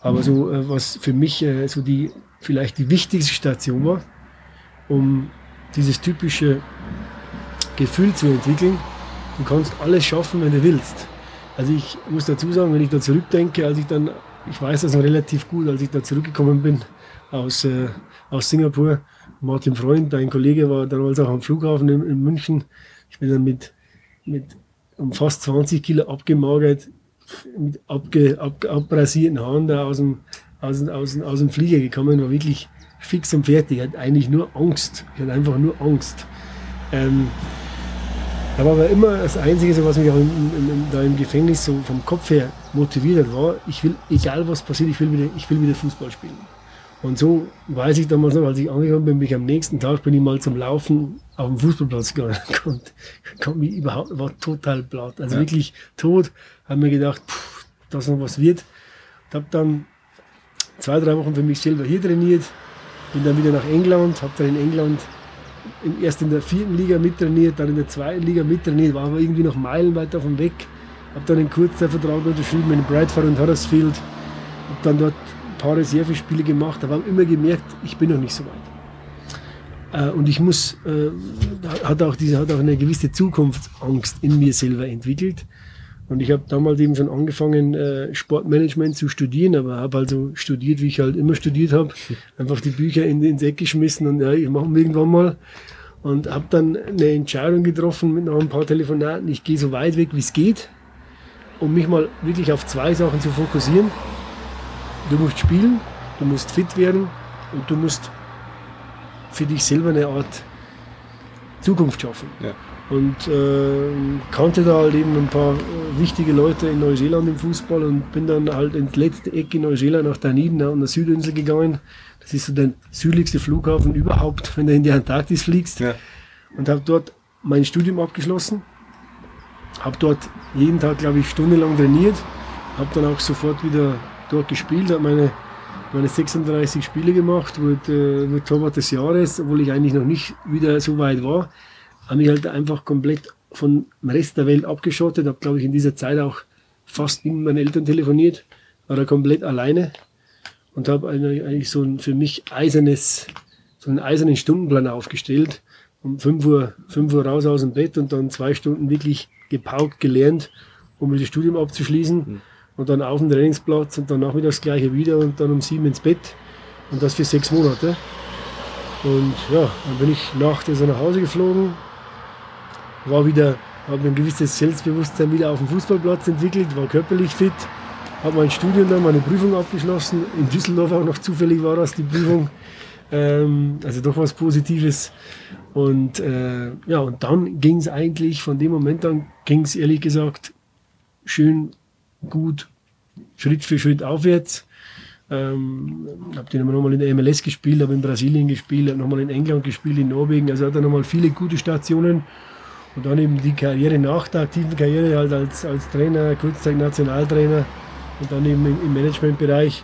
Aber so, äh, was für mich äh, so die, vielleicht die wichtigste Station war, um dieses typische Gefühl zu entwickeln, du kannst alles schaffen, wenn du willst. Also ich muss dazu sagen, wenn ich da zurückdenke, als ich dann, ich weiß das noch relativ gut, als ich da zurückgekommen bin aus, äh, aus Singapur, Martin Freund, dein Kollege war damals auch am Flughafen in, in München. Ich bin dann mit, mit um fast 20 Kilo abgemagert mit abge, ab, abrasierten Haaren da aus dem, aus, aus, aus dem Flieger gekommen, war wirklich fix und fertig. Ich hatte eigentlich nur Angst. Ich hatte einfach nur Angst. Ähm, da war aber immer das Einzige, was mich auch im, im, da im Gefängnis so vom Kopf her motiviert hat, war, ich will, egal was passiert, ich will wieder, ich will wieder Fußball spielen. Und so weiß ich damals noch, als ich angekommen bin, bin ich am nächsten Tag bin ich mal zum Laufen auf dem Fußballplatz gegangen. Kommt, kommt mich überhaupt, war total platt. Also ja. wirklich tot. Haben mir gedacht, pff, dass noch was wird. habe dann zwei, drei Wochen für mich selber hier trainiert, bin dann wieder nach England, habe dann in England erst in der vierten Liga mittrainiert, dann in der zweiten Liga mittrainiert, war aber irgendwie noch meilenweit davon weg. Habe dann einen Kurzzeitvertrag unterschrieben in Bradford und Huddersfield. Habe dann dort ein paar Reservespiele gemacht, aber habe immer gemerkt, ich bin noch nicht so weit. Äh, und ich muss, äh, hat auch diese, hat auch eine gewisse Zukunftsangst in mir selber entwickelt. Und ich habe damals eben schon angefangen, äh, Sportmanagement zu studieren, aber habe also studiert, wie ich halt immer studiert habe. Einfach die Bücher in, ins Eck geschmissen und ja, ich mache irgendwann mal. Und habe dann eine Entscheidung getroffen mit noch ein paar Telefonaten. Ich gehe so weit weg, wie es geht, um mich mal wirklich auf zwei Sachen zu fokussieren. Du musst spielen, du musst fit werden und du musst für dich selber eine Art Zukunft schaffen. Ja und äh, kannte da halt eben ein paar wichtige Leute in Neuseeland im Fußball und bin dann halt ins letzte Eck in Neuseeland nach Dunedin an der Südinsel gegangen. Das ist so der südlichste Flughafen überhaupt, wenn du in die Antarktis fliegst. Ja. Und habe dort mein Studium abgeschlossen. Habe dort jeden Tag, glaube ich, stundenlang trainiert. Habe dann auch sofort wieder dort gespielt, habe meine, meine 36 Spiele gemacht, wurde, wurde Torwart des Jahres, obwohl ich eigentlich noch nicht wieder so weit war habe mich halt einfach komplett vom Rest der Welt abgeschottet, habe, glaube ich, in dieser Zeit auch fast mit meinen Eltern telefoniert, war da komplett alleine und habe eigentlich so ein für mich eisernes, so einen eisernen Stundenplan aufgestellt. Um 5 Uhr, 5 Uhr raus aus dem Bett und dann zwei Stunden wirklich gepaukt gelernt, um das Studium abzuschließen. Mhm. Und dann auf dem Trainingsplatz und dann nachmittags gleiche wieder und dann um sieben ins Bett. Und das für sechs Monate. Und ja, dann bin ich nach der so nach Hause geflogen, war wieder, habe ein gewisses Selbstbewusstsein wieder auf dem Fußballplatz entwickelt, war körperlich fit, habe mein Studium dann, meine Prüfung abgeschlossen. In Düsseldorf auch noch zufällig war das die Prüfung. Ähm, also doch was Positives. Und äh, ja, und dann ging es eigentlich, von dem Moment an ging es ehrlich gesagt schön gut Schritt für Schritt aufwärts. Ähm, habe dann nochmal in der MLS gespielt, habe in Brasilien gespielt, habe nochmal in England gespielt, in Norwegen. Also hat er nochmal viele gute Stationen. Und dann eben die Karriere nach der aktiven Karriere halt als, als Trainer, Kurzzeit-Nationaltrainer und dann eben im, im Managementbereich.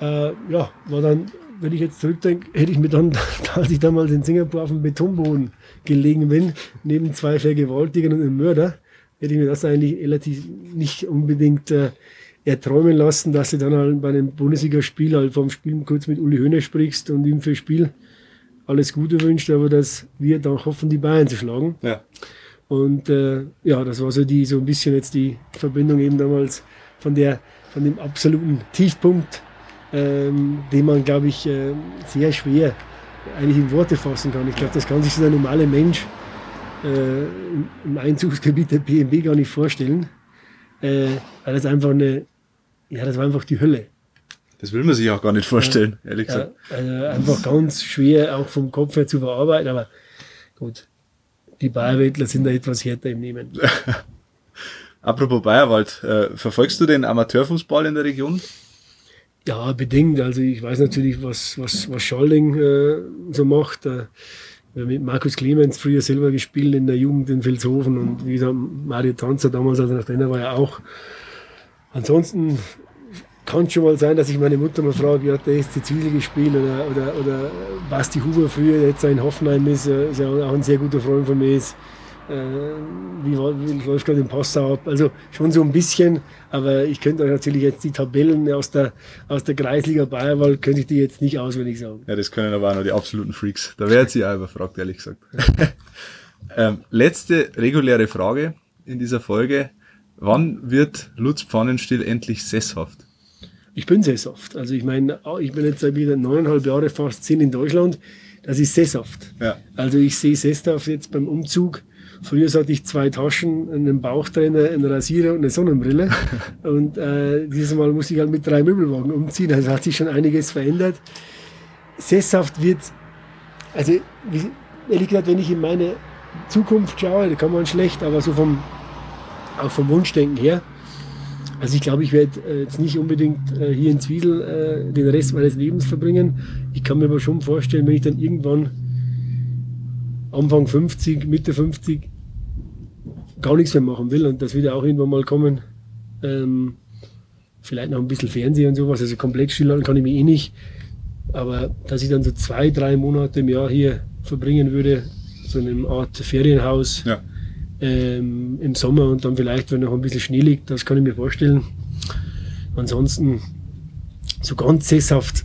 Äh, ja, war dann, wenn ich jetzt zurückdenke, hätte ich mir dann, als ich damals in Singapur auf dem Betonboden gelegen bin, neben zwei Vergewaltigern und einem Mörder, hätte ich mir das eigentlich relativ nicht unbedingt äh, erträumen lassen, dass du dann halt bei einem Bundesligaspiel halt vom Spiel kurz mit Uli Höhner sprichst und ihm für Spiel alles Gute wünscht, aber dass wir dann hoffen, die Bayern zu schlagen. Ja. Und äh, ja, das war so die so ein bisschen jetzt die Verbindung eben damals von der von dem absoluten Tiefpunkt, ähm, den man glaube ich äh, sehr schwer eigentlich in Worte fassen kann. Ich glaube, das kann sich so der normale Mensch äh, im Einzugsgebiet der BMW gar nicht vorstellen, äh, weil das einfach eine, ja, das war einfach die Hölle. Das will man sich auch gar nicht vorstellen, ja, ehrlich gesagt. Ja, also einfach ganz schwer auch vom Kopf her zu verarbeiten, aber gut, die Bayerwettler sind da etwas härter im Nehmen. Apropos Bayerwald, äh, verfolgst du den Amateurfußball in der Region? Ja, bedingt. Also ich weiß natürlich, was, was, was Schalding äh, so macht. Äh, mit Markus Clemens früher selber gespielt in der Jugend in Vilshofen und wie gesagt, Mario Tanzer damals, als er Trainer war, ja auch. Ansonsten kann schon mal sein, dass ich meine Mutter mal frage, wie hat der SC Zwiesel gespielt oder, oder, oder Basti Huber früher, der jetzt in Hoffenheim ist, ist ja auch ein sehr guter Freund von mir ist. Äh, wie, gerade den Passau ab? Also schon so ein bisschen, aber ich könnte euch natürlich jetzt die Tabellen aus der, aus der Kreisliga Bayerwald, könnte ich die jetzt nicht auswendig sagen. Ja, das können aber auch nur die absoluten Freaks. Da wäre sie auch überfragt, ehrlich gesagt. ähm, letzte reguläre Frage in dieser Folge. Wann wird Lutz Pfannenstiel endlich sesshaft? ich bin sesshaft. Also ich meine, ich bin jetzt seit wieder neuneinhalb Jahre fast zehn in Deutschland. Das ist sesshaft. Ja. Also ich sehe sesshaft jetzt beim Umzug. Früher hatte ich zwei Taschen, einen Bauchtrenner, einen Rasierer und eine Sonnenbrille. und äh, dieses Mal musste ich halt mit drei Möbelwagen umziehen. Also hat sich schon einiges verändert. Sesshaft wird, also wie, ehrlich gesagt, wenn ich in meine Zukunft schaue, da kann man schlecht, aber so vom, auch vom Wunschdenken her, also ich glaube, ich werde äh, jetzt nicht unbedingt äh, hier in Zwiesel äh, den Rest meines Lebens verbringen. Ich kann mir aber schon vorstellen, wenn ich dann irgendwann Anfang 50, Mitte 50 gar nichts mehr machen will und das wird ja auch irgendwann mal kommen, ähm, vielleicht noch ein bisschen Fernsehen und sowas, also komplett stillhalten kann ich mich eh nicht. Aber dass ich dann so zwei, drei Monate im Jahr hier verbringen würde, so in einer Art Ferienhaus Ja. ähm, im Sommer und dann vielleicht, wenn noch ein bisschen Schnee liegt, das kann ich mir vorstellen. Ansonsten so ganz sesshaft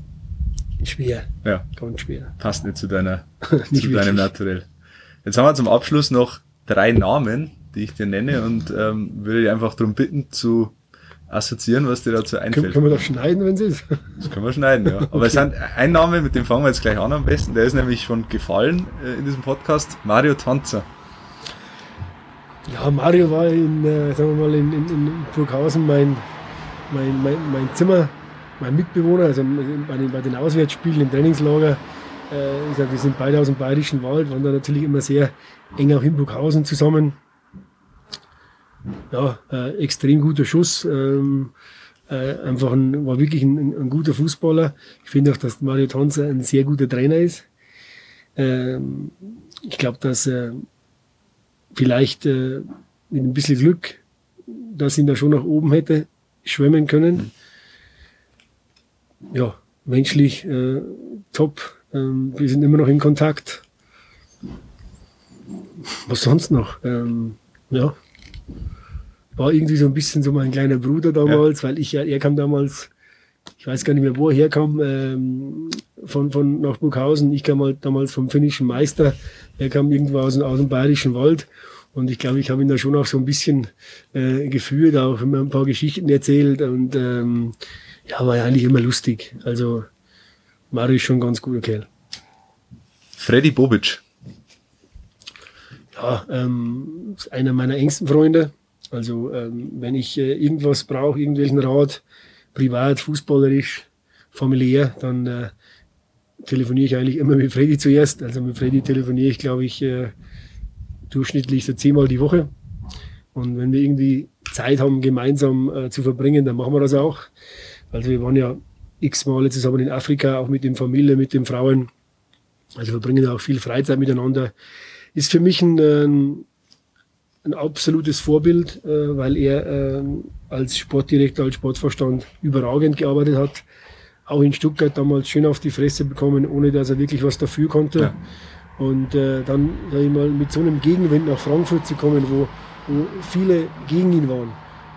schwer, Ja, ganz schwer. passt nicht zu deiner, Nicht zu deinem. Naturell. Jetzt haben wir zum Abschluss noch drei Namen, die ich dir nenne und ähm, würde dich einfach darum bitten zu assoziieren, was dir dazu Können, einfällt. können wir das schneiden, wenn es ist? Das können wir schneiden, ja. Aber es sind ein Name, mit dem fangen wir jetzt gleich an am besten. Der ist nämlich schon gefallen äh, in diesem Podcast. Mario Tanzer. Ja, Mario war in, äh, sagen wir mal, in, in, in Burghausen mein, mein, mein, mein Zimmer, mein Mitbewohner, also bei den, bei den Auswärtsspielen im Trainingslager. Äh, ich sag, wir sind beide aus dem Bayerischen Wald, waren da natürlich immer sehr eng auch in Burghausen zusammen. Ja, äh, extrem guter Schuss. Ähm, äh, einfach ein, war wirklich ein, ein, guter Fußballer. Ich finde auch, dass Mario Tanzer ein sehr guter Trainer ist. Ähm, ich glaube, dass er vielleicht äh, mit ein bisschen Glück, dass ihn da schon nach oben hätte schwimmen können. Ja, menschlich äh, top. Ähm, wir sind immer noch in Kontakt. Was sonst noch? Ähm, ja, war irgendwie so ein bisschen so mein kleiner Bruder damals, weil ich ja, er kam damals, ich weiß gar nicht mehr, wo er herkam, ähm, von, von nach Burghausen. Ich kam halt damals vom finnischen Meister. Er kam irgendwo aus, dem- aus dem bayerischen Wald. Und ich glaube, ich habe ihn da schon auch so ein bisschen äh, geführt, auch immer ein paar Geschichten erzählt. Und ähm, ja, war ja eigentlich immer lustig. Also Mario ist schon ein ganz guter Kerl. Freddy Bobic. Ja, ähm, einer meiner engsten Freunde. Also ähm, wenn ich äh, irgendwas brauche, irgendwelchen Rat, privat, fußballerisch, familiär, dann äh, telefoniere ich eigentlich immer mit Freddy zuerst. Also mit Freddy telefoniere ich, glaube ich, äh, durchschnittlich so zehnmal die Woche. Und wenn wir irgendwie Zeit haben, gemeinsam äh, zu verbringen, dann machen wir das auch. Also wir waren ja x Male zusammen in Afrika, auch mit den Familien, mit den Frauen. Also verbringen auch viel Freizeit miteinander. Ist für mich ein, ähm, ein absolutes Vorbild, äh, weil er ähm, als Sportdirektor, als Sportvorstand überragend gearbeitet hat. Auch in Stuttgart damals schön auf die Fresse bekommen, ohne dass er wirklich was dafür konnte. Ja. Und äh, dann sag ich mal, mit so einem Gegenwind nach Frankfurt zu kommen, wo, wo viele gegen ihn waren.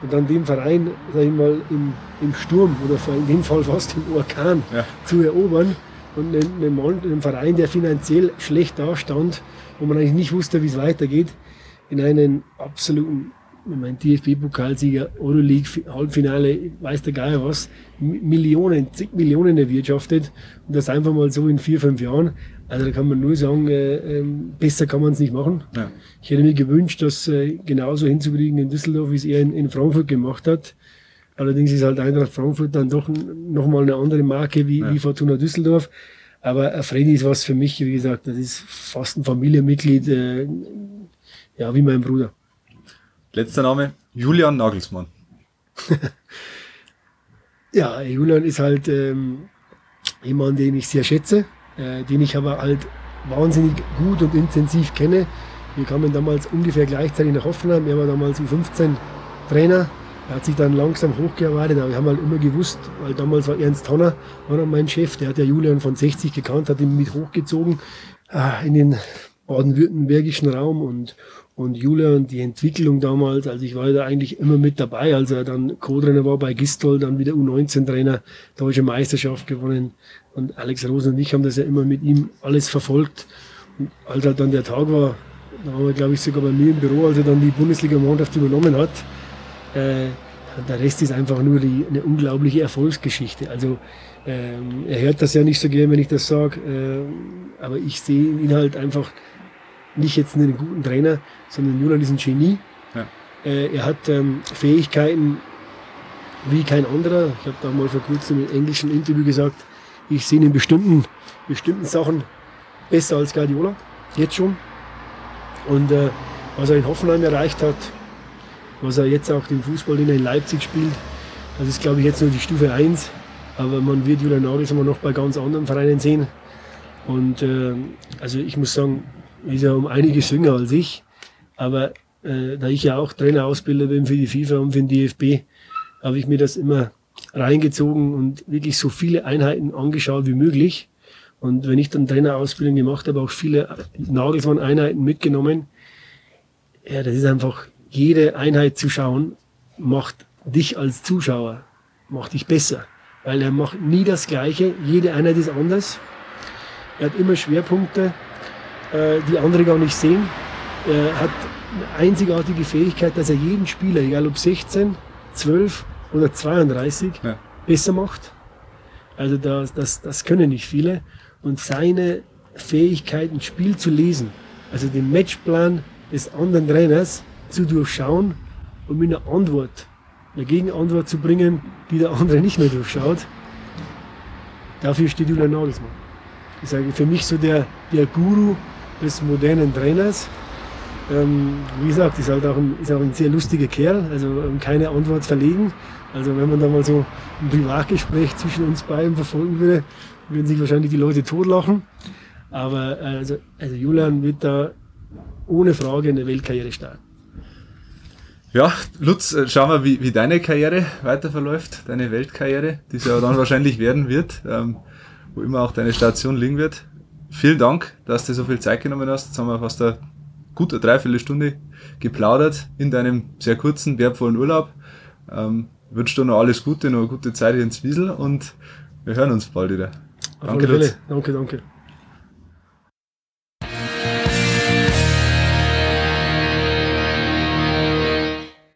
Und dann den Verein, sag ich mal, im, im Sturm oder in dem Fall fast im Orkan Ja. zu erobern. Und Mann- einen Verein, der finanziell schlecht dastand, wo man eigentlich nicht wusste, wie es weitergeht, in einen absoluten, ich meine, DFB-Pokalsieger, Euroleague, Halbfinale, weiß der Geier was, Mi- Millionen, zig Millionen erwirtschaftet und das einfach mal so in vier, fünf Jahren. Also da kann man nur sagen, äh, ähm, besser kann man es nicht machen. Ja. Ich hätte mir gewünscht, das äh, genauso hinzukriegen in Düsseldorf, wie es er in, in Frankfurt gemacht hat. Allerdings ist halt Eintracht Frankfurt dann doch nochmal eine andere Marke wie, Ja. wie Fortuna Düsseldorf. Aber äh, Freddy ist was für mich, wie gesagt, das ist fast ein Familienmitglied, äh, ja, wie mein Bruder. Letzter Name. Julian Nagelsmann. Ja, Julian ist halt ähm, jemand, den ich sehr schätze, äh, den ich aber halt wahnsinnig gut und intensiv kenne. Wir kamen damals ungefähr gleichzeitig nach Hoffenheim. Er war damals U15 Trainer. Er hat sich dann langsam hochgearbeitet, aber wir haben halt immer gewusst, weil damals war Ernst Honner, war noch mein Chef, der hat ja Julian von 60 gekannt, hat ihn mit hochgezogen äh, in den baden-württembergischen Raum und, und Julian, die Entwicklung damals, also ich war da eigentlich immer mit dabei, als er dann Co-Trainer war bei Gistol, dann wieder U19-Trainer, deutsche Meisterschaft gewonnen. Und Alex Rosen und ich haben das ja immer mit ihm alles verfolgt. Und als halt dann der Tag war, da waren wir glaube ich sogar bei mir im Büro, als er dann die Bundesliga-Mannschaft übernommen hat, äh, der Rest ist einfach nur die, eine unglaubliche Erfolgsgeschichte. Also ähm, er hört das ja nicht so gern, wenn ich das sage, ähm, aber ich sehe ihn halt einfach nicht jetzt einen guten Trainer, sondern Julian ist ein Genie. Ja. Äh, er hat ähm, Fähigkeiten wie kein anderer. Ich habe da mal vor kurzem im englischen Interview gesagt, ich sehe ihn in bestimmten, bestimmten Sachen besser als Guardiola, jetzt schon. Und äh, was er in Hoffenheim erreicht hat, was er jetzt auch den Fußball, den er in Leipzig spielt, das ist glaube ich jetzt nur die Stufe 1. Aber man wird Julian Nagelsmann noch bei ganz anderen Vereinen sehen. Und äh, also ich muss sagen, ist ja um einiges jünger als ich. Aber äh, da ich ja auch Trainerausbilder bin für die FIFA und für den DFB, habe ich mir das immer reingezogen und wirklich so viele Einheiten angeschaut wie möglich. Und wenn ich dann Trainerausbildung gemacht habe, auch viele Nagelsmann-Einheiten mitgenommen. Ja, das ist einfach, jede Einheit zu schauen, macht dich als Zuschauer, macht dich besser. Weil er macht nie das Gleiche, jede Einheit ist anders. Er hat immer Schwerpunkte, äh, die andere gar nicht sehen. Er hat eine einzigartige Fähigkeit, dass er jeden Spieler, egal ob 16, 12 oder 32, ja. besser macht. Also das, das, das können nicht viele. Und seine Fähigkeit, ein Spiel zu lesen, also den Matchplan des anderen Trainers zu durchschauen und mit einer Antwort, eine Gegenantwort zu bringen, die der andere nicht mehr durchschaut, dafür steht Julian Nagelsmann. Ich sage, für mich so der, der Guru des modernen Trainers. Ähm, wie gesagt, ist halt auch ein, ist auch ein sehr lustiger Kerl, also ähm, keine Antwort verlegen. Also wenn man da mal so ein Privatgespräch zwischen uns beiden verfolgen würde, würden sich wahrscheinlich die Leute totlachen. Aber äh, also, also Julian wird da ohne Frage eine Weltkarriere starten. Ja, Lutz, äh, schauen wir, wie, wie deine Karriere weiter verläuft, deine Weltkarriere, die es ja dann wahrscheinlich werden wird, ähm, wo immer auch deine Station liegen wird. Vielen Dank, dass du so viel Zeit genommen hast. Jetzt haben wir fast eine gute Dreiviertelstunde geplaudert in deinem sehr kurzen, wertvollen Urlaub. Ähm, wünsche dir noch alles Gute, noch eine gute Zeit hier in Zwiesel und wir hören uns bald wieder. Auf danke, Lutz. Danke, danke.